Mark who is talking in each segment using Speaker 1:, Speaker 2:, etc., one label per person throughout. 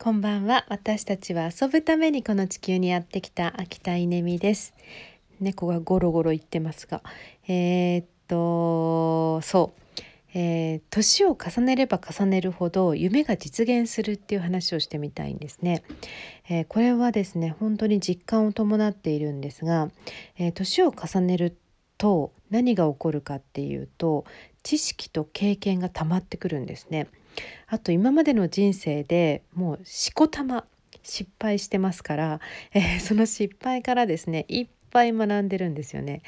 Speaker 1: こんばんは。私たちは遊ぶためにこの地球にやってきた秋田稲美です。猫がゴロゴロ言ってますがえー、っとそう。えー、年を重ねれば重ねるほど夢が実現するっていう話をしてみたいんですね、えー、これはですね本当に実感を伴っているんですが、えー、年を重ねると何が起こるかっていうと知識と経験が溜まってくるんですね。あと今までの人生でもうしこたま失敗してますから、えー、その失敗からですねいっぱい学んでるんですよね。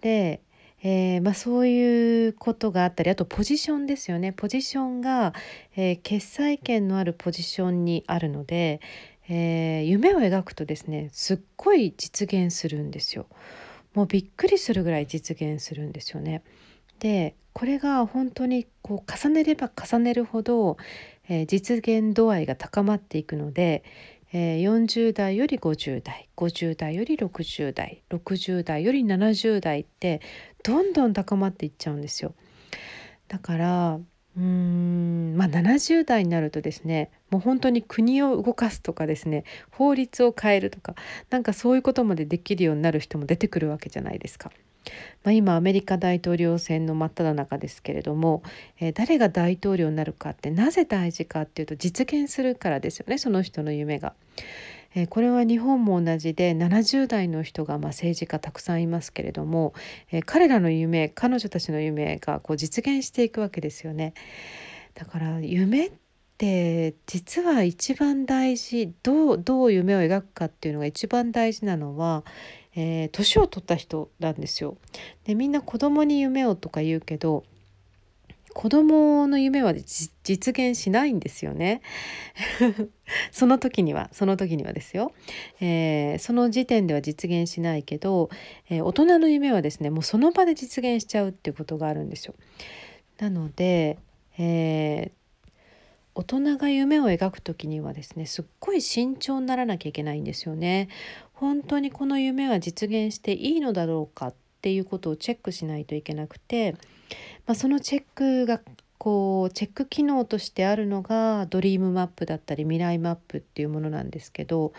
Speaker 1: でえー、まあ、そういうことがあったりあとポジションですよねポジションが、えー、決裁権のあるポジションにあるので、え、夢を描くとですねすっごい実現するんですよ。もうびっくりするぐらい実現するんですよね。でこれが本当にこう重ねれば重ねるほど、えー、実現度合いが高まっていくので、えー、40代より50代50代より60代60代より70代ってどんどん高まっていっちゃうんですよ。だからうーんまあ70代になるとですねもう本当に国を動かすとかですね法律を変えるとかなんかそういうことまでできるようになる人も出てくるわけじゃないですか。まあ、今アメリカ大統領選の真っ只中ですけれども、えー、誰が大統領になるかってなぜ大事かっていうと実現するからですよねその人の夢が。え、これは日本も同じで70代の人がま政治家たくさんいますけれども、え、彼らの夢彼女たちの夢がこう実現していくわけですよね。だから夢って実は一番大事どうどう夢を描くかっていうのが一番大事なのはえー、年を取った人なんですよ。でみんな子供に夢をとか言うけど子供の夢は実現しないんですよね。その時にはその時にはですよ、えー、その時点では実現しないけど、えー、大人の夢はですねもうその場で実現しちゃうっていうことがあるんですよ。なので、えー、大人が夢を描く時にはですねすっごい慎重にならなきゃいけないんですよね。本当にこの夢は実現していいのだろうかっていうことをチェックしないといけなくて、まあ、そのチェックがこうチェック機能としてあるのがドリームマップだったり未来マップっていうものなんですけど、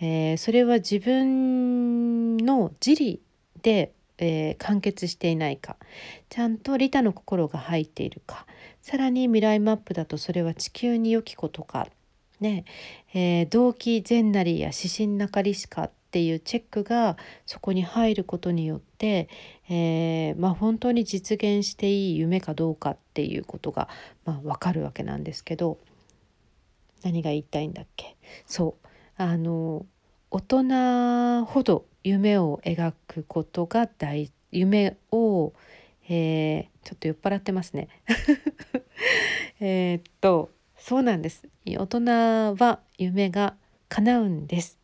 Speaker 1: えー、それは自分の自利で、えー、完結していないかちゃんと利他の心が入っているかさらに未来マップだとそれは地球に良きことかねえー、動機善なりや指針なかりしかっっていうチェックがそこに入ることによって、えー、まあ、本当に実現していい夢かどうかっていうことが、まあ、分かるわけなんですけど何が言いたいんだっけ？そう。あの大人ほど夢を描くことが大夢を、えー、ちょっと酔っ払ってますね。えっとそうなんです。大人は夢が叶うんです。